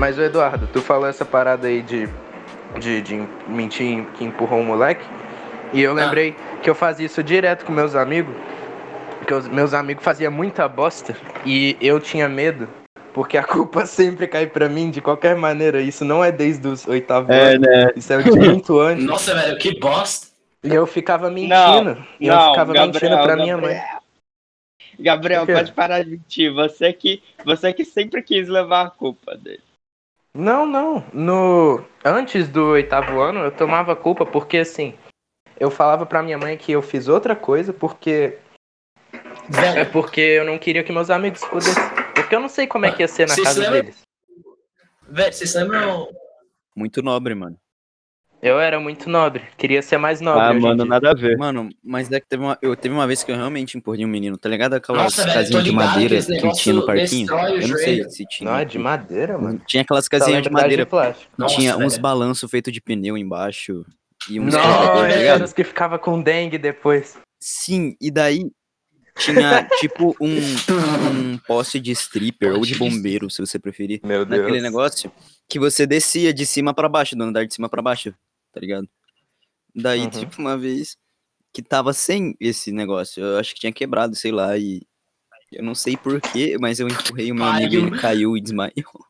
Mas, ô Eduardo, tu falou essa parada aí de, de, de mentir que empurrou um moleque. E eu lembrei que eu fazia isso direto com meus amigos. Que os meus amigos faziam muita bosta. E eu tinha medo. Porque a culpa sempre cai pra mim de qualquer maneira. Isso não é desde os oitavos É, anos. né? Isso é de muito antes. Nossa, velho, que bosta. E eu ficava mentindo. Não, e eu não, ficava Gabriel, mentindo pra minha mãe. Gabriel. Gabriel, pode parar de mentir. Você que, você que sempre quis levar a culpa dele. Não, não. No antes do oitavo ano eu tomava culpa porque assim, eu falava pra minha mãe que eu fiz outra coisa porque é porque eu não queria que meus amigos pudessem. Porque eu não sei como é que ia ser na Vocês casa lembram? deles. velho, vocês lembram. Muito nobre, mano. Eu era muito nobre, queria ser mais nobre. Ah, mano, dia. nada a ver. Mano, mas é que teve uma, eu, teve uma vez que eu realmente empurrei um menino, tá ligado? Aquelas Nossa, velho, casinhas de ligado que madeira que tinha no parquinho. Eu não sei se tinha. Não, é de madeira, mano. Tinha aquelas Só casinhas de madeira. plástico. Nossa, tinha uns velho. balanços feitos de pneu embaixo. E uns Não, tá os que ficava com dengue depois. Sim, e daí tinha tipo um, um poste de stripper ou de bombeiro, se você preferir. Meu Deus. Naquele negócio que você descia de cima pra baixo, do andar de cima pra baixo, tá ligado? Daí, Uhum. tipo, uma vez que tava sem esse negócio, eu acho que tinha quebrado, sei lá, e eu não sei porquê, mas eu empurrei o meu amigo e Caiu. ele caiu e desmaiou.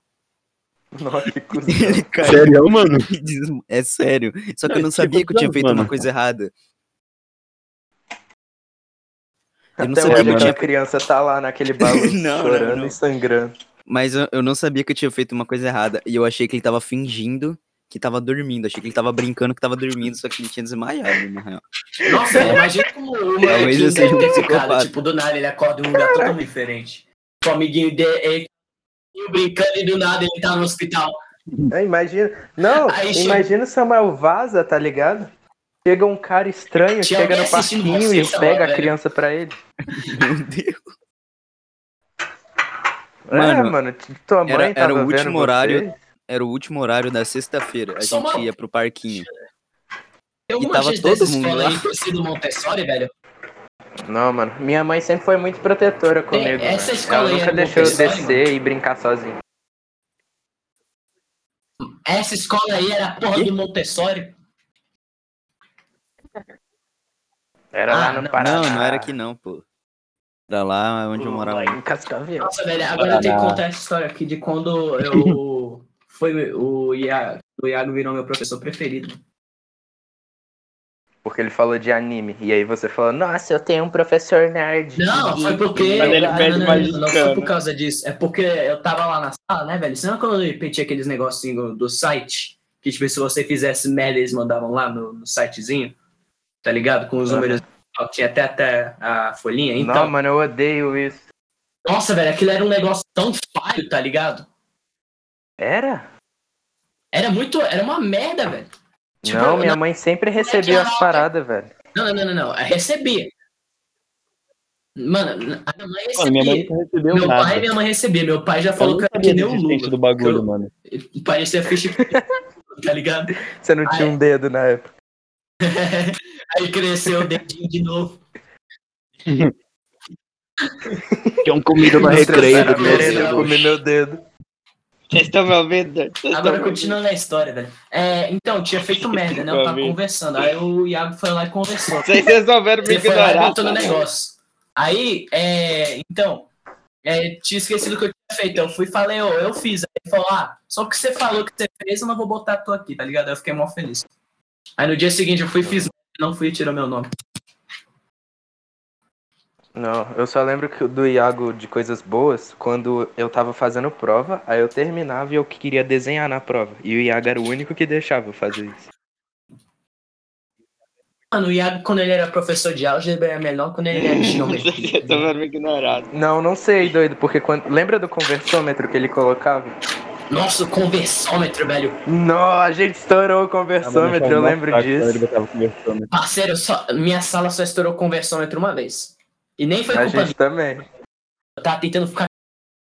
Nossa, que. Ele caiu Sério, mano? e desma- É sério. Só que eu não Tipo, sabia que eu tinha não, feito uma mano. coisa errada. Eu não Até sabia hoje que eu tinha- criança tá lá naquele baú Não, não, chorando não. e sangrando. Mas eu, eu não sabia que eu tinha feito uma coisa errada. E eu achei que ele tava fingindo que tava dormindo. Achei que ele tava brincando que tava dormindo, só que ele tinha desmaiado, na real. Nossa, velho, imagina como o Talvez eu seja um psicopata. Tipo, do nada ele acorda em um lugar totalmente diferente. O amiguinho dele ele brincando e do nada ele tá no hospital. É, imagina. Não, Aí imagina o Samuel vaza, tá ligado? Chega um cara estranho, Tinha chega no parquinho você, e Samuel, pega a velho. criança pra ele. Meu Deus. é, Mano, mano, t- tua mãe era- era o vendo último você? Era o último horário da sexta-feira. A Só gente uma- ia pro parquinho. Tem alguma tava todo mundo escola lá. aí sido Montessori, velho? Não, mano. Minha mãe sempre foi muito protetora comigo. essa velho. escola Ela aí nunca era deixou eu descer e brincar sozinho. Essa escola aí era a porra Quê? do Montessori. Era Ah, lá no não. Paraná. Não, não era aqui não, pô. Era lá onde eu morava. Em Cascavel. Nossa, velho, agora eu tenho que contar essa história aqui de quando eu. Foi o Iago, o Iago virou meu professor preferido. Porque ele falou de anime. E aí você falou, nossa, eu tenho um professor nerd. Não, foi porque. Ele não, pede não, mais não, não, foi por causa disso. É porque eu tava lá na sala, né, velho? Você lembra quando eu repeti aqueles negocinhos do site? Que, tipo, se você fizesse merda, eles mandavam lá no, no sitezinho. Tá ligado? Com os números. Tinha até, até a folhinha. Então, Não, mano, eu odeio isso. nossa, velho, aquilo era um negócio tão falho, tá ligado? Era? Era muito. Era uma merda, velho. Tipo, não, minha na- mãe sempre recebia as paradas, velho. Não, não, não, não, não. Eu recebia. Mano, a minha mãe recebia. Mano, minha mãe recebeu Meu nada. pai e minha mãe recebia. Meu pai já Eu falou não que era que nem da o Lula. do bagulho, Eu- mano. Parecia ficha, tá ligado? Você não tinha um dedo na época. Aí cresceu o dedinho de novo. Tinham comida no Nossa, recreio cara, do eu comi meu dedo. Vocês estão me ouvindo? Estão Agora continuando a história, velho. É, então, tinha feito merda, né? Eu tava conversando. Aí o Iago foi lá e conversou. Vocês resolveram me Ele foi lá e ignorar. negócio. Aí, é, então, é, tinha esquecido o que eu tinha feito. Eu fui e falei, ô, eu fiz. Aí ele falou, ah, só que você falou que você fez, eu não vou botar tu aqui, tá ligado? Eu fiquei mó feliz. Aí no dia seguinte eu fui e fiz, não fui e tirou meu nome. Não, eu só lembro que do Iago de coisas boas quando eu tava fazendo prova, aí eu terminava e eu queria desenhar na prova. E o Iago era o único que deixava eu fazer isso. Mano, o Iago, quando ele era professor de álgebra, era melhor quando ele era geometria. estão me ignorando. Não, não sei, doido, porque quando. Lembra do conversômetro que ele colocava? Nossa, o conversômetro, velho. Não, a gente estourou o conversômetro, eu lembro disso. disso. Parceiro, só, minha sala só estourou o conversômetro uma vez. E nem foi A culpa gente também. Eu tava tentando ficar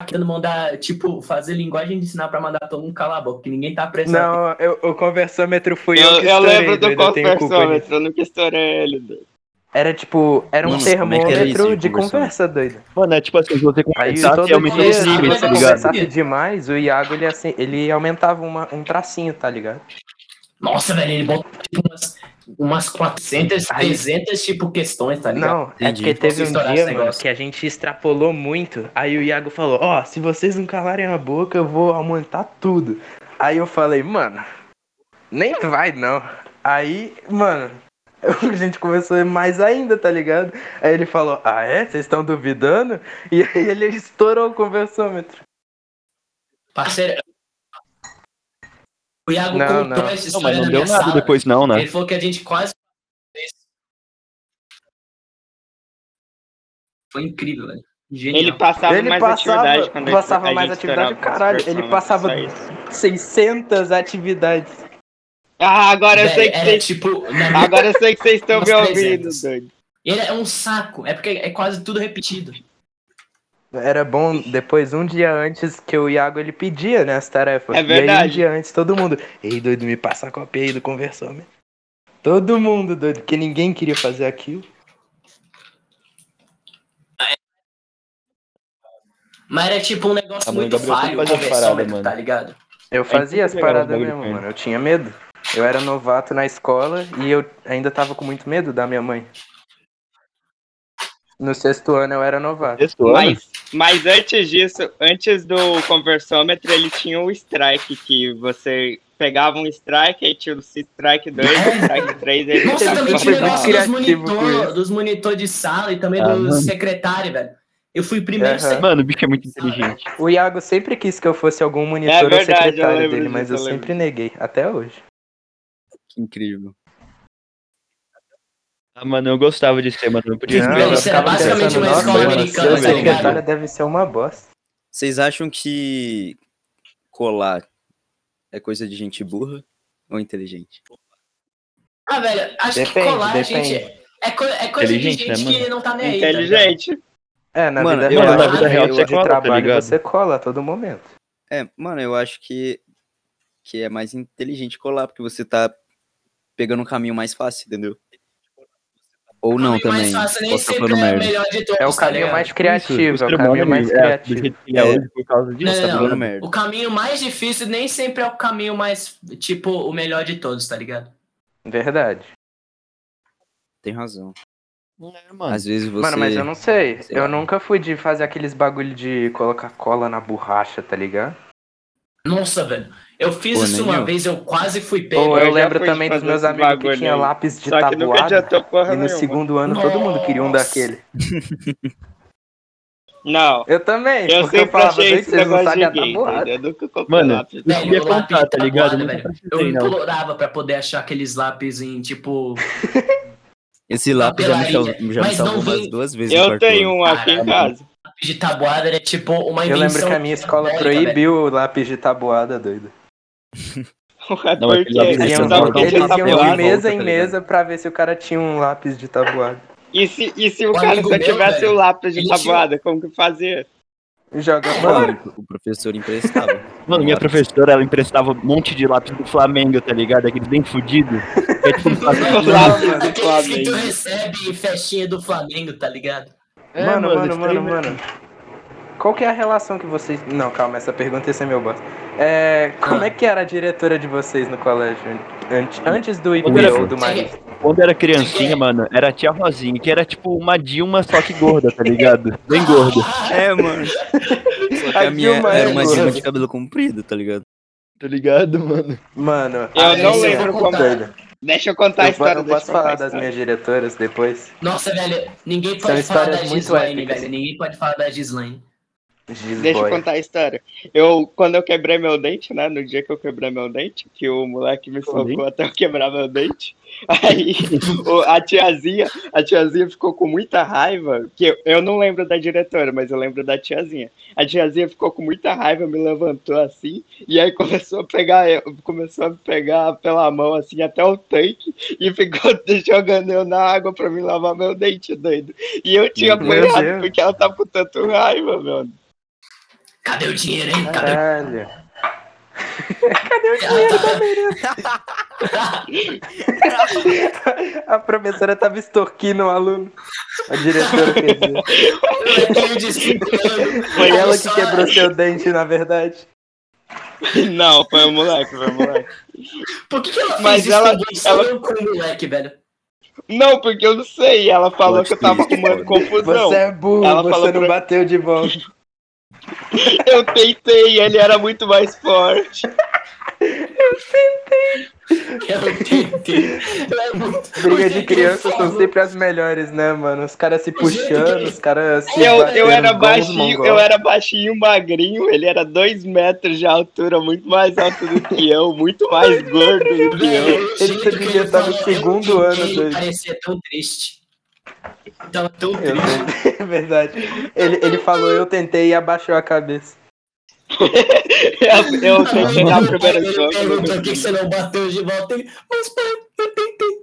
tentando mandar, tipo, fazer linguagem de sinal pra mandar todo mundo calar a boca, que ninguém tá prestando. Não, eu- o conversômetro fui eu, Eu, que eu estourei, lembro do eu culpa disso. conversômetro, eu nunca estourei ele. doido. Era tipo, era um como é isso termômetro de de conversa, doido. Mano, é tipo assim, se você Aí conversasse, dia, os se níveis, tá ligado? conversasse demais, o Iago ele, assim, ele aumentava uma- um tracinho, tá ligado? Nossa, velho, ele botou tipo umas, umas 400, Aí- 300 tipo questões, tá ligado? Não, é porque teve um dia, mano, negócio? que a gente extrapolou muito. Aí o Iago falou, ó, se vocês não calarem a boca, eu vou aumentar tudo. Aí eu falei, mano, nem vai não. Aí, mano, a gente começou mais ainda, tá ligado? Aí ele falou, ah é? Vocês estão duvidando? E aí ele estourou o conversômetro. Parceiro. O Iago Não, contou não. essa Não, história mas não na deu minha nada sala. depois não, né? Ele falou que a gente quase. Foi incrível, velho. Genial. Ele passava Ele mais passava- atividade quando passava mais atividade, caralho, ele passava- só isso. 600 atividades. Ah, agora eu sei que vocês. tipo. Agora eu sei que vocês estão me ouvindo, 300. doido. Ele é um saco. É porque é quase tudo repetido. Era bom depois, um dia antes, que o Iago ele pedia, né, as tarefas. É E aí, um verdade. dia antes, todo mundo. Ei, doido, me passa a cópia aí do conversômetro. Todo mundo, doido, porque ninguém queria fazer aquilo. Mas era tipo um negócio mano, muito falho, conversômetro, mano. tá ligado? Eu fazia as paradas mesmo, mano. Eu tinha medo. Eu era novato na escola e eu ainda tava com muito medo da minha mãe. No sexto ano eu era novato. Mas, mas antes disso, antes do conversômetro, ele tinha o strike, que você pegava um strike, aí tinha o strike 2, o strike 3, ele Nossa, também tinha negócio dos monitor, dos monitor de sala e também Ah, do mano. secretário, velho. Eu fui primeiro secretário. Mano, o bicho é muito inteligente. O Iago sempre quis que eu fosse algum monitor É ou verdade, eu secretário dele, mas eu eu sempre neguei, até hoje. Que incrível. Ah, mano, eu gostava de ser, mano. Eu podia Não, isso era ficava basicamente uma escola americana, tá ligado? deve ser uma bosta. Vocês acham que colar é coisa de gente burra ou inteligente? Ah, velho, acho Depende, que colar, depende. gente. É, co é coisa de gente né, que mano? não tá nem aí. tá inteligente. É, na Mano, vida eu- real, na vida real eu você de cola, tá trabalho ligado? você cola a todo momento. É, mano, eu acho que, que é mais inteligente colar, porque você tá pegando um caminho mais fácil, entendeu? Ou não também. fácil é o merda. melhor de todos, É o tá caminho ligado? mais Isso, criativo, o é o caminho mais criativo. é hoje por causa disso. Não, Você não, tá não. merda. O caminho mais difícil nem sempre é o caminho mais, tipo, o melhor de todos, tá ligado? Verdade. Tem razão. É, mano. Às vezes você. Mano, mas eu não sei. sei eu lá. nunca fui de fazer aqueles bagulho de colocar cola na borracha, tá ligado? Nossa, velho. Eu fiz Pô, isso uma eu. vez, eu quase fui pego. Ou eu eu, lembro também dos meus amigos que bagulho tinha aí. lápis de que tabuada. E no nenhuma. segundo ano todo mundo queria um Nossa. daquele. Não, Eu também, eu porque eu sempre falava, achei "Doido, esse vocês não negócio sabem a de gay? Eu nunca comprei Mano, lápis. eu Velho, lápis contar, tá ligado? Eu tabuada, velho. Eu implorava pra poder achar aqueles lápis em, tipo... Esse lápis já me, sal... Já me Mas salvou vem- duas vezes. Eu tenho um aqui em casa. lápis de tabuada era, tipo, uma Eu invenção... lembro que a minha escola proibiu o lápis de tabuada, doido. É Não, porque lápis Eles iam, eles tá iam de mesa tá em ligado? mesa pra ver se o cara tinha um lápis de tabuada. E se, e se o O cara só tivesse velho, o lápis de ele tinha- tabuada, como que fazia? Joga fora. Mano, o professor emprestava. Mano, minha professora, ela emprestava um monte de lápis do Flamengo, tá ligado? Aquele bem fudido. É tipo um lápis do Aquele que tu Flamengo. recebe festinha do Flamengo, tá ligado? É, mano, mano, mano, mano. Qual que é a relação que vocês. Não, calma, essa pergunta ia ser meu boss. É, como Ah. é que era a diretoria de vocês no colégio? Antes, antes do IP Uivo. ou do Marista? Quando eu era criancinha, mano, era a tia Rosinha, que era tipo uma Dilma, só que gorda, tá ligado? Bem gorda, É, mano. Só que A a minha Dilma era é uma gorda. Dilma de cabelo comprido, tá ligado? tá ligado, mano? Mano, Eu a não lembro como- doido. Deixa eu contar a Eu, po- história. eu posso a falar das história. minhas diretoras depois? Nossa, velho, ninguém São pode falar histórias da muito Gislaine, épicas. velho. Ninguém pode falar da Gislaine. Giz Deixa eu boy. contar a história. Eu, quando eu quebrei meu dente, né? No dia que eu quebrei meu dente, que o moleque me socou até eu quebrar meu dente. Aí o- a tiazinha, a tiazinha ficou com muita raiva, que eu, eu não lembro da diretora, mas eu lembro da tiazinha. A tiazinha ficou com muita raiva, me levantou assim, e aí começou a pegar, eu- começou a me pegar pela mão assim até o tanque e ficou jogando eu na água pra me lavar meu dente, doido. E eu tinha apanhado porque ela tava com tanto raiva, meu. Cadê o dinheiro, hein? Cadê o Caralho. A professora tava extorquindo o aluno. A diretora quer dizer. Molequinho de 5 anos. Foi ela que quebrou seu dente, na verdade. Não, foi o moleque, foi o moleque. Por que, que ela fez Mas isso ela- com ela- com o moleque, velho? Não, porque eu não sei. Ela falou que eu tava arrumando confusão. Você é burro, Ela você falou não pra- bateu de volta. Eu tentei, ele era muito mais forte. Eu tentei. É muito- Briga de que criança ele são sempre as melhores, né, mano? Os caras se puxando, os caras se Eu, batendo eu era baixinho, eu era baixinho, magrinho, ele era dois metros de altura, muito mais alto do que eu, muito mais gordo do que eu. Ele devia estar no segundo eu ano tentei, dele. Parecia tão triste. Tava tão triste. é verdade. Ele, ele falou, eu tentei e abaixou a cabeça. Eu, eu tentei primeiro Ele soco. perguntou por que você não bateu de volta. Ele, mas pai, eu tentei.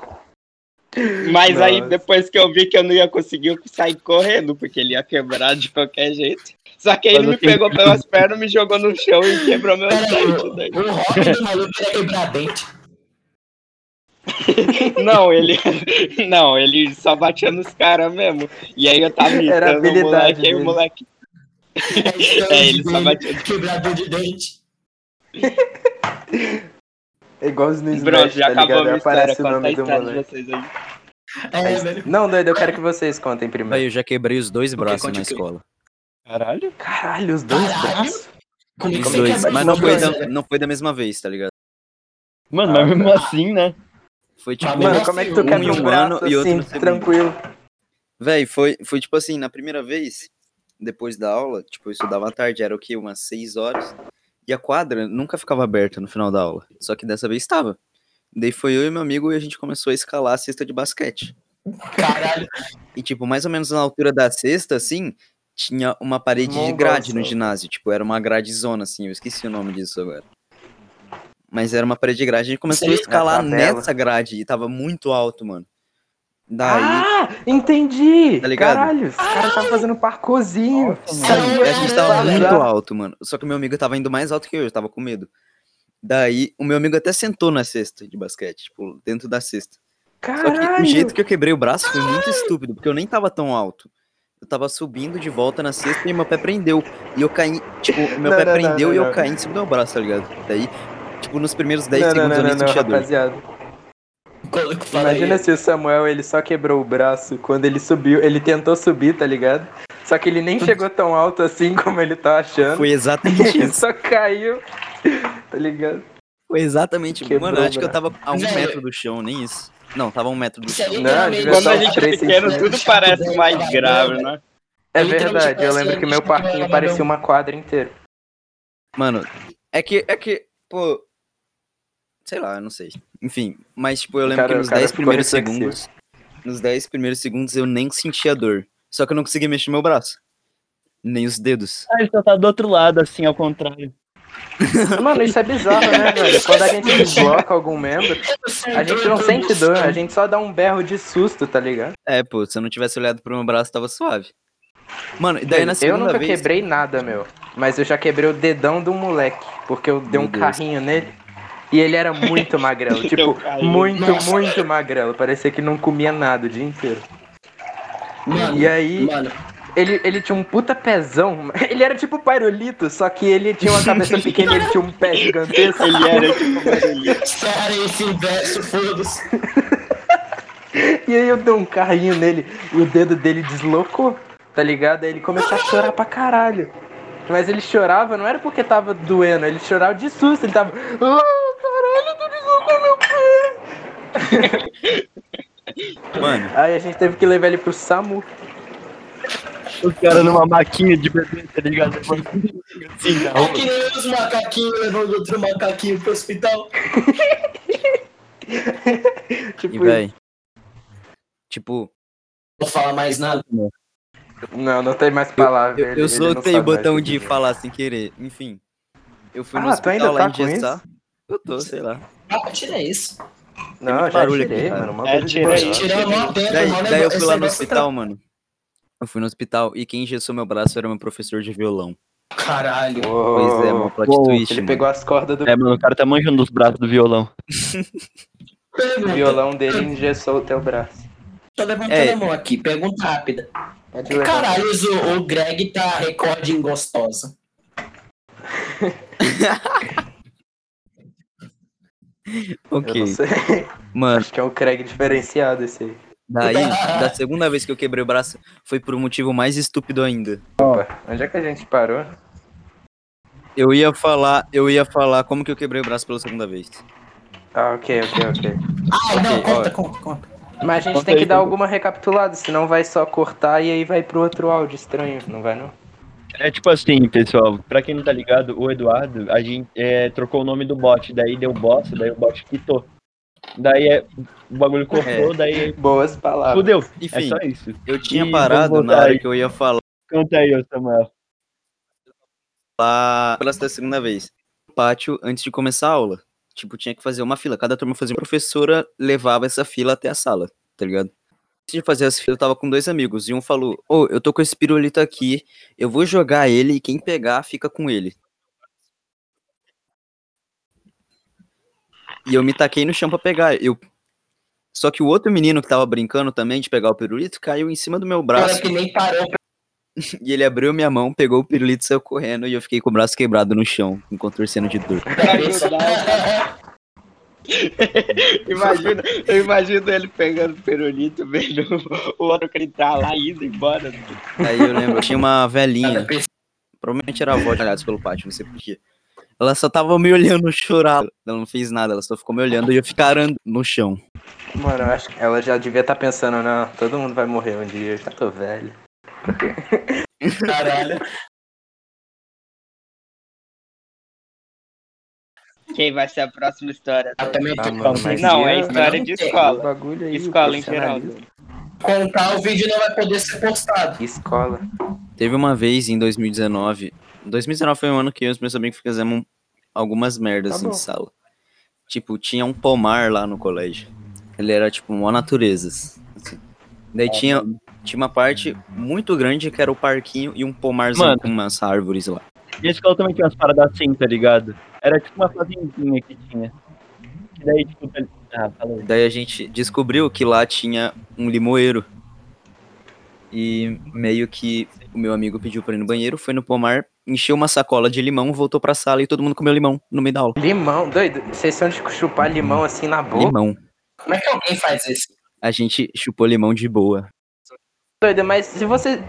Mas aí, Nossa. depois que eu vi que eu não ia conseguir, eu saí correndo, porque ele ia quebrar de qualquer jeito. Só que aí ele me tenho- pegou pelas pernas, me jogou no chão e quebrou meu Pera aí, dente. o, o hobby do maluco era quebrar dente. Não, ele. Não, ele só batia nos caras mesmo. E aí eu tava Era o habilidade moleque, aí o moleque. É, É, ele só batia. Quebrador de dente. É igual os no Bro, Smash, já tá acabou a ligado? Aparece o nome do moleque. É, velho. Não, doido, eu quero que vocês contem primeiro. Aí eu já quebrei os dois braços na escola. Caralho. Caralho, os dois Caralho. braços? Como, Os é dois. Mas não foi, da, não foi da mesma vez, tá ligado? Mano, mas mesmo assim, né? Foi tipo. Mas Mano, como é que assim, tu um quebra em um braço ano e outro assim, tranquilo? Véi, foi, foi tipo assim, na primeira vez, depois da aula, tipo, eu estudava à tarde, era o quê? Umas 6 horas. E a quadra nunca ficava aberta no final da aula. Só que dessa vez estava. Daí foi eu e meu amigo e a gente começou a escalar a cesta de basquete. Caralho. E, tipo, mais ou menos na altura da cesta, assim, tinha uma parede de grade no ginásio. Tipo, era uma grade zona, assim, eu esqueci o nome disso agora. Mas era uma parede de grade, a gente começou a Seria- escalar nessa grade e tava muito alto, mano. Daí. Ah, entendi! Tá ligado? Caralho, os caras estavam fazendo parkourzinho. Sim, Caralho, a gente tava caralho. muito alto, mano. Só que o meu amigo tava indo mais alto que eu, eu tava com medo. Daí, o meu amigo até sentou na cesta de basquete, tipo, dentro da cesta. Só que Caralho! o jeito que eu quebrei o braço foi muito estúpido, porque eu nem tava tão alto. Eu tava subindo de volta na cesta e meu pé prendeu. E eu caí, tipo, meu Não, pé não, não, prendeu não, e eu não. caí em cima do meu braço, tá ligado? Daí, tipo, nos primeiros 10 não, não, segundos não, eu nem não, não, senti a dor. rapaziada. Fala Imagina aí. se o Samuel ele só quebrou o braço quando ele subiu. Ele tentou subir, tá ligado? Só que ele nem chegou tão alto assim como ele tá achando. Foi exatamente Ele isso. só caiu, tá ligado? Foi exatamente. Quebrou Mano, acho que eu tava a um metro do chão, nem isso. Não, tava a um metro do é chão. devia Quando a gente é pequeno, tudo parece mais grave, né? É literalmente verdade, eu passo lembro que meu parquinho parecia não. uma quadra inteira. Mano, é que, é que, pô. Sei lá, eu não sei. Enfim, mas, tipo, eu lembro cara- que nos o cara 10 ficou primeiros reflexivo. segundos. Nos 10 primeiros segundos eu nem sentia dor. Só que eu não conseguia mexer meu braço. Nem os dedos. Ah, ele só tá do outro lado, assim, ao contrário. Mano, isso é bizarro, né, velho? Quando a gente desloca algum membro, a gente não sente dor, a gente só dá um berro de susto, tá ligado? É, pô, se eu não tivesse olhado pro meu braço, tava suave. Mano, e daí na eu segunda nunca vez. quebrei nada, meu. Mas eu já quebrei o dedão do moleque, porque eu dei Meu um Deus. carrinho nele. E ele era muito magrelo, tipo, muito, Nossa. muito magrelo. Parecia que não comia nada o dia inteiro. Mano, E aí, mano, ele, ele tinha um puta pezão. Ele era tipo Pairolito, só que ele tinha uma cabeça pequena e ele tinha um pé gigantesco. Ele era tipo cara, esse inverso, foda-se. E aí eu dei um carrinho nele e o dedo dele deslocou, tá ligado? Aí ele começou a chorar pra caralho. Mas ele chorava, não era porque tava doendo, ele chorava de susto, ele tava. Caralho, tu deslocou meu pé! Mano, Aí a gente teve que levar ele pro SAMU. Os caras numa maquinha de bebê, tá ligado? Assim, na É que nem os macaquinhos levando outro macaquinho pro hospital. Tipo, e véi. Tipo, Não vou falar mais nada. não, não tem mais palavras. eu, eu não soltei o botão o de falar sem querer. Enfim. Eu fui no Ah, ainda hospital lá tá com engessar. Eu tô, sei lá. Ah, tira isso. Não, já barulho tirei, aqui, mano. uma É, tirei. Tirou mó tempo, Daí, mano. daí eu fui lá no hospital, mano. Eu fui no hospital e quem engessou meu braço era meu professor de violão. Caralho. Pois é, meu plot Uou, twist. Ele mano. pegou as cordas do. É, mano, o cara tá manjando os braços do violão. O violão dele engessou o teu braço. Tô levantando É. a mão aqui. Pergunta rápida. Pode caralho o, o Greg tá recorde em gostosa? Ok. Eu não sei. Mano, Acho que é um Craig diferenciado esse aí. daí, da segunda vez que eu quebrei o braço, foi por um motivo mais estúpido ainda. Opa, onde é que a gente parou? Eu ia falar, eu ia falar como que eu quebrei o braço pela segunda vez. Ah, ok, ok, ok. Ah, não, Ok, conta, ó. conta, conta. Mas a gente Conta tem que aí, dar conta. alguma recapitulada, senão vai só cortar e aí vai pro outro áudio estranho, não vai não? É tipo assim, pessoal, pra quem não tá ligado, o Eduardo, a gente é, trocou o nome do bot, daí deu bosta, daí o bot quitou. Daí é, o bagulho cortou, daí Boas palavras. fudeu. É Enfim, só isso. eu tinha E parado na hora aí. que eu ia falar Conta aí, Samuel. pela segunda vez. Pátio, antes de começar a aula. Tipo, tinha que fazer uma fila. Cada turma fazia uma. A professora levava essa fila até a sala, tá ligado? Antes de fazer essa fila, eu tava com dois amigos. E um falou: Ô, eu tô com esse pirulito aqui. Eu vou jogar ele e quem pegar fica com ele. E eu me taquei no chão pra pegar. Eu... Só que o outro menino que tava brincando também de pegar o pirulito caiu em cima do meu braço. Cara que nem parou pra E ele abriu minha mão, pegou o pirulito e saiu correndo. E eu fiquei com o braço quebrado no chão, contorcendo de dor. Imagina, eu imagino ele pegando o perolito, vendo o outro gritar lá indo embora. Aí eu lembro, tinha uma velhinha, provavelmente era a avó de aliados pelo pátio, não sei porquê. Ela só tava me olhando chorar. Ela não fez nada, ela só ficou me olhando e eu ficar arando no chão. Mano, eu acho que ela já devia estar pensando, não, todo mundo vai morrer um dia, eu já tô velho. Caralho. Quem vai ser a próxima história? Eu também Ah, tô mano, mas Não, é história de escola. bagulho aí, Escola em geral. contar, o vídeo não vai poder ser postado. Escola. Teve uma vez em 2019. 2019 foi um ano que eu e os meus amigos fizemos algumas merdas Tá assim, de sala. Tipo, tinha um pomar lá no colégio. Ele era tipo uma naturezas. assim. Daí tinha, tinha uma parte muito grande que era o parquinho e um pomarzão Mano. com umas árvores lá. E a escola também tinha umas paradas assim, tá ligado? Era tipo uma fazendinha que tinha. E daí, tipo, ah, falou. Daí a gente descobriu que lá tinha um limoeiro. E meio que o meu amigo pediu pra ir no banheiro, foi no pomar, encheu uma sacola de limão, voltou pra sala e todo mundo comeu limão no meio da aula. Limão, doido, vocês são de chupar limão assim na boca? Limão. Como é que alguém faz isso? A gente chupou limão de boa. Doido, mas se você...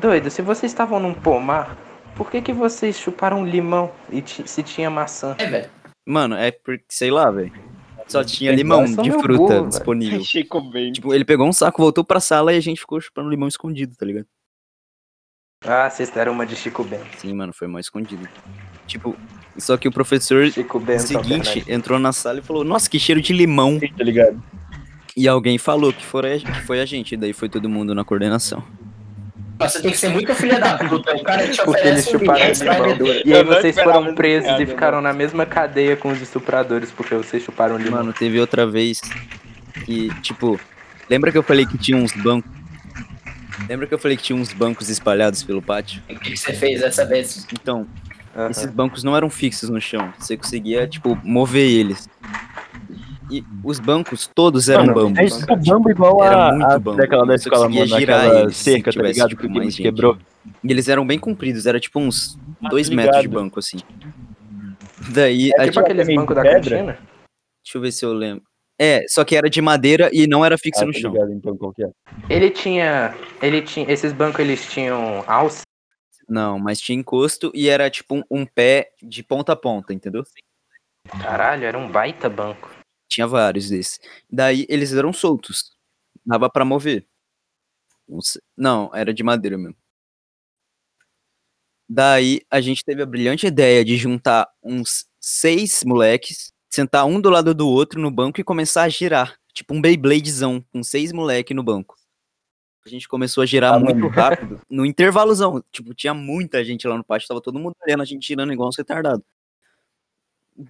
Doido, se vocês estavam num pomar, por que que vocês chuparam limão e ti- se tinha maçã? É, velho. Mano, é porque, sei lá, velho. Só tinha limão só de fruta burro, disponível. Tipo, ele pegou um saco, voltou pra sala e a gente ficou chupando limão escondido, tá ligado? Ah, vocês deram uma de Chico Bento. Sim, mano, foi mal escondido. Tipo, só que o professor Chico Bento. seguinte entrou na sala e falou: Nossa, que cheiro de limão. Tá ligado? E alguém falou que foi a gente, daí foi todo mundo na coordenação. Você tem que ser muito filha da puta. O cara te Porque eles oferece um vai limão. beber. E aí vocês foram presos e ficaram na mesma cadeia com os estupradores porque vocês chuparam limão. Mano, teve outra vez que, tipo, lembra que eu falei que tinha uns bancos. Lembra que eu falei que tinha uns bancos espalhados pelo pátio? O que que você fez dessa vez? Então, Aham. esses bancos não eram fixos no chão. Você conseguia, tipo, mover eles. E os bancos todos eram Mano, bambos. É tipo bambo igual Era a, muito a bambo. daquela da escola, mano, girar eles se seca, tá ligado? tipo, que mais gente. quebrou. E eles eram bem compridos, era tipo uns Ah, dois tô metros de banco, assim. Daí, É a Tipo gente- aqueles bancos da pedra? cantina? deixa eu ver se eu lembro. É, só que era de madeira e não era fixo Ah, no tô chão. ligado, então, qual que é. Ele tinha. Ele tinha. Esses bancos eles tinham alça. Não, mas tinha encosto e era tipo um, um pé de ponta a ponta, entendeu? Caralho, era um baita banco. Tinha vários desses. Daí eles eram soltos. Dava pra mover. Não era de madeira mesmo. Daí a gente teve a brilhante ideia de juntar uns seis moleques, sentar um do lado do outro no banco e começar a girar. Tipo um Beybladezão, com seis moleques no banco. A gente começou a girar Ah, muito rápido, no intervalozão. Tipo, tinha muita gente lá no pátio, tava todo mundo olhando a gente girando igual uns retardados.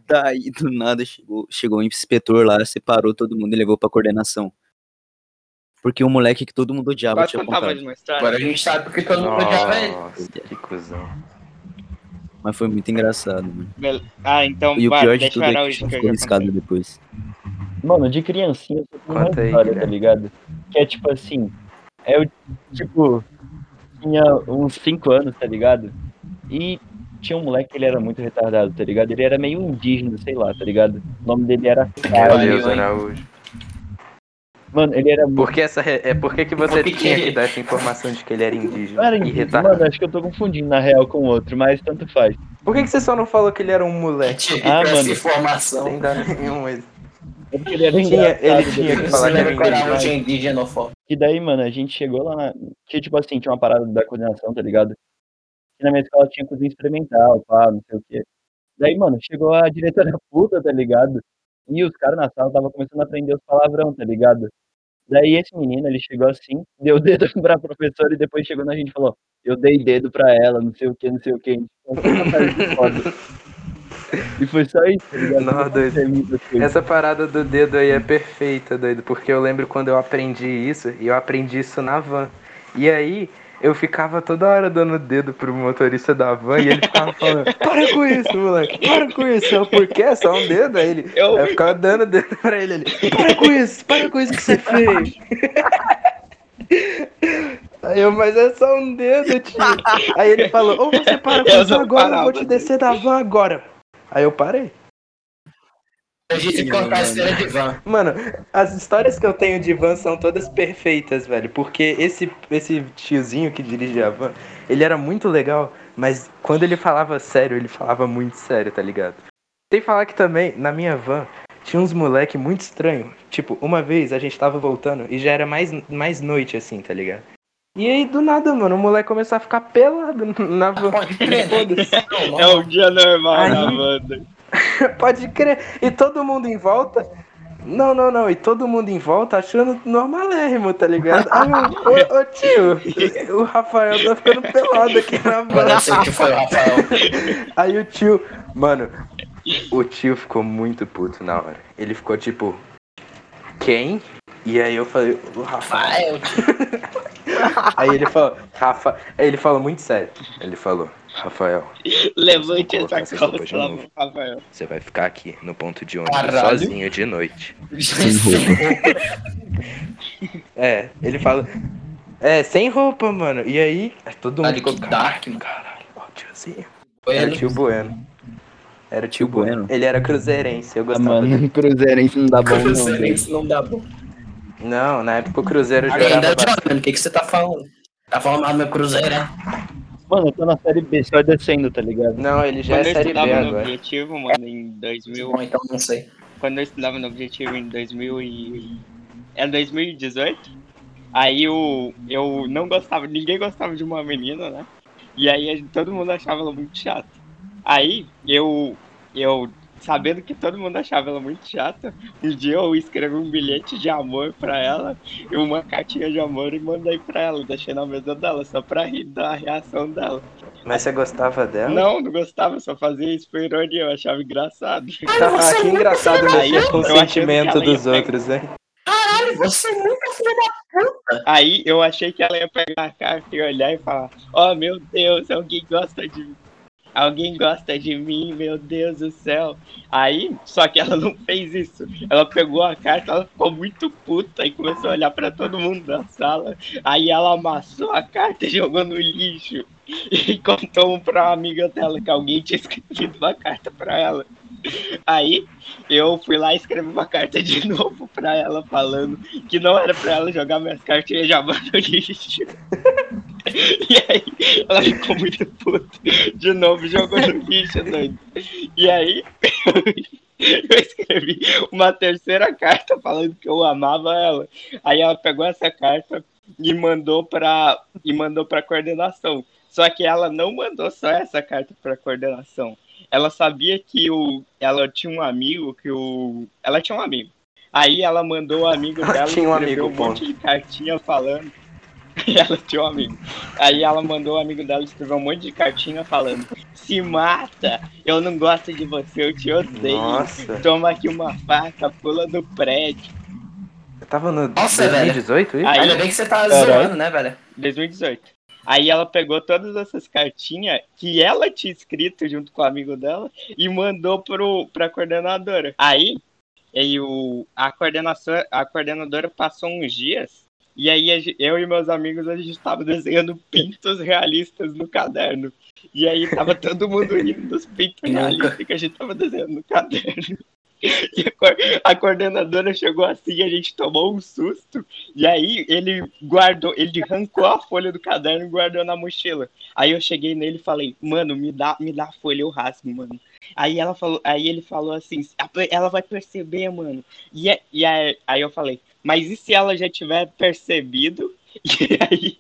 Daí, do nada, chegou, chegou o inspetor lá, separou todo mundo e levou pra coordenação. Porque o moleque que todo mundo odiava tinha apontado. Agora a gente sabe porque todo mundo odiava ele. Nossa, que cuzão. Mas foi muito engraçado, mano. Ah, então E o vai, pior de tudo é que ficou já riscado contei. depois. Mano, de criancinha, eu só tenho uma história, tá ligado? Que é tipo assim, eu, tipo, tinha uns 5 anos, tá ligado? E tinha um moleque que ele era muito retardado, tá ligado? Ele era meio indígena, sei lá, tá ligado? O nome dele era hein? Araújo. Mano, ele era muito. Por que essa re- é por que que você Porque- tinha que dar essa informação de que ele era indígena era e indígena, retardado? mano, acho que eu tô confundindo na real com o outro, mas tanto faz. Por que que você só não falou que ele era um moleque? Tipo, Ah, essa mano. informação. Sem dar nenhum É porque ele era Tinha- ele tinha que falar que era indígena. indígena foda? E daí, mano, a gente chegou lá na. Que, tipo assim, tinha uma parada da coordenação, tá ligado? E na minha escola tinha cozinha experimental, pá, não sei o quê. Daí, mano, chegou a diretora puta, tá ligado? E os caras na sala tava começando a aprender os palavrão, tá ligado? Daí esse menino, ele chegou assim, deu o dedo pra professora e depois chegou na gente e falou, eu dei dedo pra ela, não sei o que, não sei o que. E foi só isso, tá ligado? Não, doido. coisas. Essa parada do dedo aí é perfeita, doido, porque eu lembro quando eu aprendi isso, e eu aprendi isso na van. E aí, eu ficava toda hora dando dedo pro motorista da van e ele ficava falando, para com isso, moleque, para com isso. Eu, por quê? Só um dedo? Aí ele, Eu- eu ficava dando dedo pra ele, ele, para com isso, para com isso que você fez. Aí eu, mas é só um dedo, tio. Aí ele falou, ou você para com Eu isso agora, eu vou parava. te descer da van agora. Aí eu parei. A gente contar a história de van. Mano, as histórias que eu tenho de van são todas perfeitas, velho. Porque esse, esse tiozinho que dirigia a van, ele era muito legal, mas quando ele falava sério, ele falava muito sério, tá ligado? Tem que falar que também, na minha van, tinha uns moleque muito estranho. Tipo, uma vez a gente tava voltando e já era mais, mais noite, assim, tá ligado? E aí, do nada, mano, o moleque começou a ficar pelado na van. Pode crer? Foda-se. É um dia normal Aí- na banda. Pode crer. E todo mundo em volta. Não, não, não. E todo mundo em volta achando normalérrimo, tá ligado? Aí eu, ô, ô tio, o Rafael tá ficando pelado aqui na sei que foi o Rafael. Aí o tio. Mano, o tio ficou muito puto na hora. Ele ficou tipo. Quem? E aí eu falei, o Rafael. Rafael. Aí ele falou, Rafa. Aí ele falou muito sério. Ele falou, Rafael, Levante essa roupas de novo. Rafael. você vai ficar aqui no ponto de ônibus Caralho. sozinho de noite. É, ele fala. É, sem roupa, mano. E aí, todo mundo que Caralho, dark, mano. caralho, ó, tiozinho. Foi Era o tio Bueno. Era o tio Tio Bueno. Bueno. Ele era cruzeirense, eu Ah, gostava dele. mano, Cruzeirense não dá bom não. Cruzeirense não dá bom. Não, na época o Cruzeiro Ainda jogava bastante. mano. O que, que você tá falando? Tá falando mal do meu Cruzeiro, né? Mano, eu tô na série B, só descendo, tá ligado? Não, ele já Quando é eu série B estudava no agora. Objetivo, mano, em 2000... Bom, então não sei. Quando eu estudava no Objetivo em 2000 e... É 2018? Aí eu, eu não gostava, ninguém gostava de uma menina, né? E aí todo mundo achava ela muito chata. Aí eu, eu, sabendo que todo mundo achava ela muito chata, um dia eu escrevi um bilhete de amor pra ela e uma cartinha de amor e mandei pra ela, deixei na mesa dela, só pra rir da reação dela. Mas você gostava dela? Não, não gostava, só fazia isso por ironia, eu achava engraçado. Ah, que engraçado mexer com o sentimento dos pegar. outros, hein? Caralho, você muito filho da Aí eu achei que ela ia pegar a carta e olhar e falar: Oh meu Deus, alguém gosta de mim. Alguém gosta de mim, meu Deus do céu. Aí, só que ela não fez isso. Ela pegou a carta, ela ficou muito puta e começou a olhar pra todo mundo da sala. Aí ela amassou a carta e jogou no lixo. E contou pra uma amiga dela que alguém tinha escrito uma carta pra ela. Aí eu fui lá e escrevi uma carta de novo pra ela falando que não era pra ela jogar minhas cartinhas de amor no lixo. E aí ela ficou muito puta. De novo jogou no lixo, doido. E aí eu escrevi uma terceira carta falando que eu amava ela. Aí ela pegou essa carta e mandou pra, e mandou pra coordenação. Só que ela não mandou só essa carta pra coordenação. Ela sabia que o, ela tinha um amigo que o. Ela tinha um amigo. Aí ela mandou o amigo Ela dela tinha um amigo, um monte de cartinha falando. ela tinha um amigo. Aí ela mandou o amigo dela escrever um monte de cartinha falando: Se mata, eu não gosto de você, eu te odeio. Nossa, Toma aqui uma faca, pula do prédio. eu tava no Nossa, 2018 isso? Aí- Ainda bem que você tá Caralho. zoando, né, velho? 2018. Aí ela pegou todas essas cartinhas que ela tinha escrito junto com o amigo dela e mandou pro, pra coordenadora. Aí E aí o, a, coordenação, a coordenadora passou uns dias, e aí eu e meus amigos, a gente tava desenhando pintos realistas no caderno. E aí tava todo mundo rindo dos pintos realistas que a gente tava desenhando no caderno. E a, coor- a coordenadora chegou assim, a gente tomou um susto. E aí ele guardou, ele arrancou a folha do caderno e guardou na mochila. Aí eu cheguei nele e falei, mano, me dá, me dá a folha, eu rasgo, mano. Aí ela falou, aí ele falou assim, "A- ela vai perceber, mano. E, é- e aí, aí eu falei, mas e se ela já tiver percebido? E aí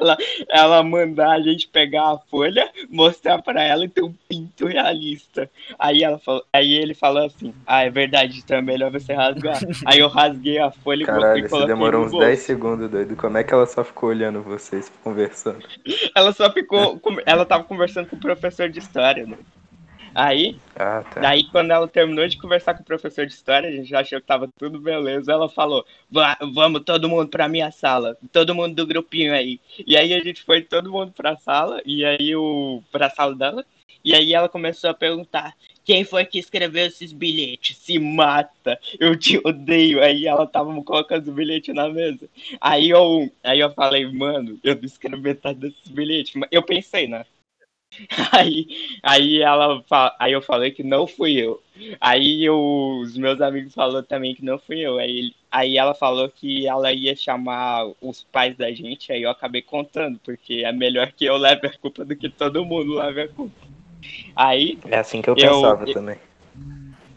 ela, ela mandar a gente pegar a folha, mostrar pra ela e ter um pinto realista. Aí ela falou, aí ele falou assim, ah, é verdade, então é melhor você rasgar. aí eu rasguei a folha e Caralho, você coloquei demorou no uns bolso. 10 segundos, doido. Como é que ela só ficou olhando vocês conversando? Ela só ficou, ela tava conversando com o professor de história, né? Aí, Ah, tá. Daí, quando ela terminou de conversar com o professor de história, a gente já achou que tava tudo beleza. Ela falou: "Va- Vamos todo mundo pra minha sala, todo mundo do grupinho aí. E aí a gente foi todo mundo pra sala, e aí o. pra sala dela. E aí ela começou a perguntar: Quem foi que escreveu esses bilhetes? Se mata, eu te odeio. Aí ela tava colocando os bilhetes na mesa. Aí eu, aí eu falei: Mano, eu não escrevi metade desses bilhetes. Mas Eu pensei, né? Aí, aí ela aí eu falei que não fui eu. Aí eu- os meus amigos falaram também que não fui eu. Aí, aí ela falou que ela ia chamar os pais da gente, aí eu acabei contando, porque é melhor que eu leve a culpa do que todo mundo leve a culpa. Aí, É assim que eu Eu- pensava eu- também.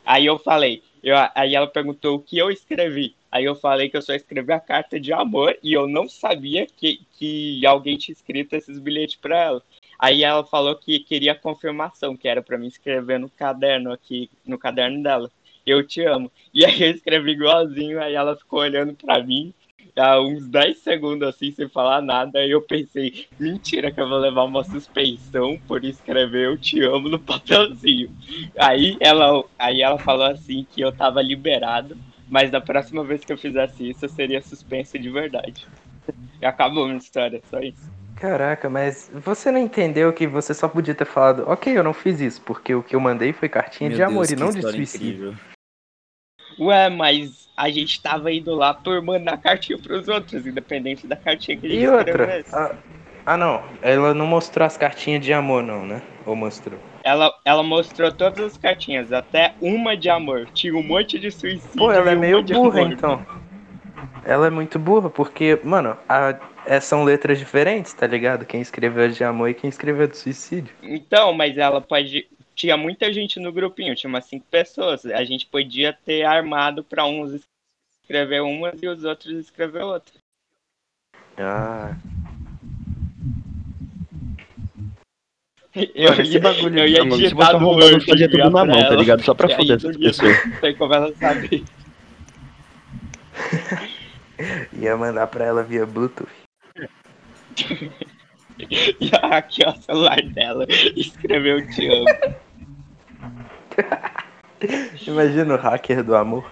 aí eu falei, eu, aí ela perguntou o que eu escrevi. Aí eu falei que eu só escrevi a carta de amor e eu não sabia que, que alguém tinha escrito esses bilhetes pra ela. Aí ela falou que queria confirmação, que era pra mim escrever no caderno aqui, no caderno dela. Eu te amo. E aí eu escrevi igualzinho, aí ela ficou olhando pra mim, há uns 10 segundos assim, sem falar nada. Aí eu pensei, mentira que eu vou levar uma suspensão por escrever eu te amo no papelzinho. Aí ela, aí ela falou assim que eu tava liberado, mas da próxima vez que eu fizesse isso, eu seria suspenso de verdade. E acabou minha história, só isso. Caraca, mas você não entendeu que você só podia ter falado, ok, eu não fiz isso, porque o que eu mandei foi cartinha Meu de amor Deus, e que não de suicídio. incrível. Ué, mas a gente tava indo lá por mandar cartinha pros outros, independente da cartinha que a gente E outra? Ah, ah, não, ela não mostrou as cartinhas de amor, não, né? Ou mostrou? Ela, ela mostrou todas as cartinhas, até uma de amor. Tinha um monte de suicídio. Pô, ela e é meio burra, amor. então. Ela é muito burra, porque, mano, a- é, são letras diferentes, tá ligado? Quem escreveu de amor e quem escreveu de suicídio. Então, mas ela pode. Tinha muita gente no grupinho, tinha umas cinco pessoas. A gente podia ter armado pra uns escrever umas e os outros escrever outras. Ah, Eu, Mano, esse bagulho eu ia digitar no Word, fazia tudo na mão, tá ela, ligado? Só pra foder não essas ia- pessoas. Não tem como ela saber. ia mandar pra ela via Bluetooth. E aqui, ó, o celular dela. Escreveu te amo. Imagina o hacker do amor.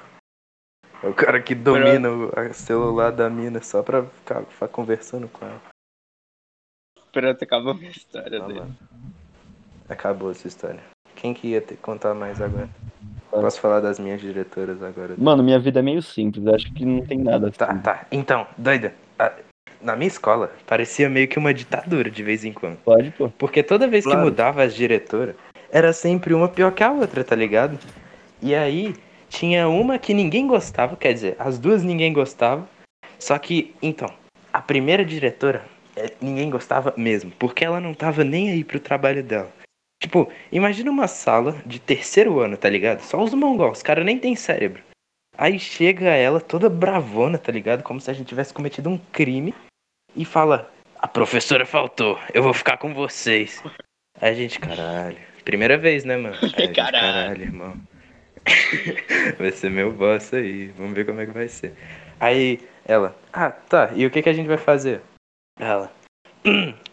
É o cara que domina o celular da mina só pra ficar, ficar conversando com ela. Pronto, acabou a minha história Ah, dele. mano. Acabou essa história. Quem que ia ter que contar mais agora? Posso falar das minhas diretoras agora? Mano, minha vida é meio simples, acho que não tem nada. Tá, assim. tá. Então, doida. a- Na minha escola, parecia meio que uma ditadura de vez em quando. Pode, pô. Porque toda vez Claro. que mudava as diretoras, era sempre uma pior que a outra, tá ligado? E aí, tinha uma que ninguém gostava, quer dizer, as duas ninguém gostava. Só que, então, a primeira diretora, é, ninguém gostava mesmo, porque ela não tava nem aí pro trabalho dela. Tipo, imagina uma sala de terceiro ano, tá ligado? Só os mongol, os caras nem tem cérebro. Aí chega ela toda bravona, tá ligado? Como se a gente tivesse cometido um crime. E fala, a professora faltou, eu vou ficar com vocês. Aí a gente, caralho. Primeira vez, né, mano? Aí gente, Caralho. caralho, irmão. vai ser meu boss aí, vamos ver como é que vai ser. Aí ela, ah, tá, e o que, que a gente vai fazer? Ela, "Hum,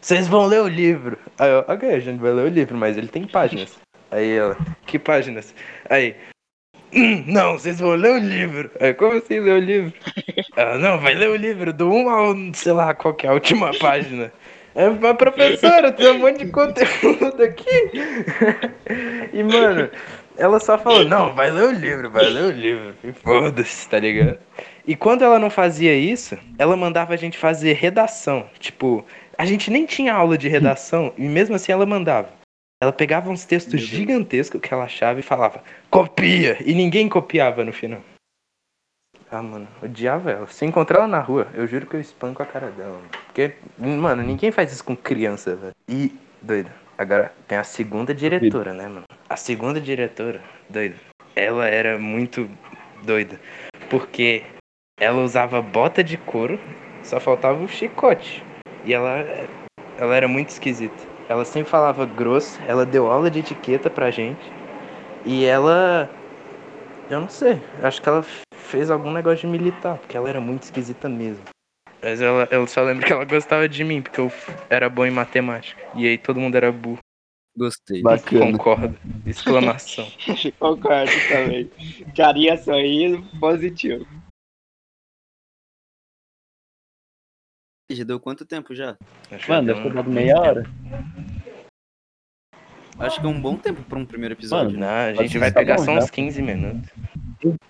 vocês vão ler o livro. Aí eu, ok, a gente vai ler o livro, mas ele tem páginas. Aí ela, que páginas? Aí, "Hum, não, vocês vão ler o livro. Aí, como assim ler o livro? Ela, não, vai ler o livro do 1 ao, sei lá, qual que é a última página. É, mas professora, tem um monte de conteúdo aqui. E, mano, Ela só falou, não, vai ler o livro, vai ler o livro. E foda-se, tá ligado? E quando ela não fazia isso, ela mandava a gente fazer redação. Tipo, a gente nem tinha aula de redação, e mesmo assim ela mandava. Ela pegava uns textos gigantescos que ela achava e falava, copia! E ninguém copiava no final. Ah, mano, odiava ela. Se encontrar ela na rua, eu juro que eu espanco a cara dela. Mano. Porque, mano, ninguém faz isso com criança, velho. E, doido, agora tem a segunda diretora, né, mano? A segunda diretora, doido, ela era muito doida. Porque ela usava bota de couro, só faltava o chicote. E ela, ela era muito esquisita. Ela sempre falava grosso, ela deu aula de etiqueta pra gente. E ela. Eu não sei, acho que ela fez algum negócio de militar, porque ela era muito esquisita mesmo. Mas ela, eu só lembro que ela gostava de mim, porque eu era bom em matemática. E aí todo mundo era burro. Gostei. Bacana. Concordo. Exclamação. Concordo também. Carinha sorrindo, positivo. Já deu quanto tempo já? Acho Mano, deu deve ter dado meia hora. Acho que é um bom tempo pra um primeiro episódio. Mano, né? Não, a gente vai tá pegar bom só já. uns 15 minutos.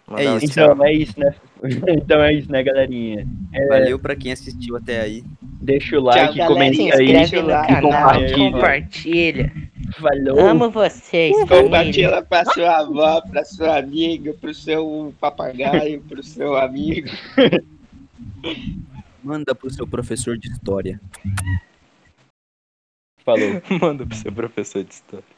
Mandar É isso. tchau. Então é isso, né? Então é isso, né, galerinha? Valeu pra quem assistiu até aí. Deixa o like, galera. comenta aí. inscreve no canal, compartilha. Compartilha. Falou. Amo vocês. Compartilha pra sua avó, pra sua amiga, pro seu papagaio, pro seu amigo. Manda pro seu professor de história. Falou. Manda pro seu professor de história.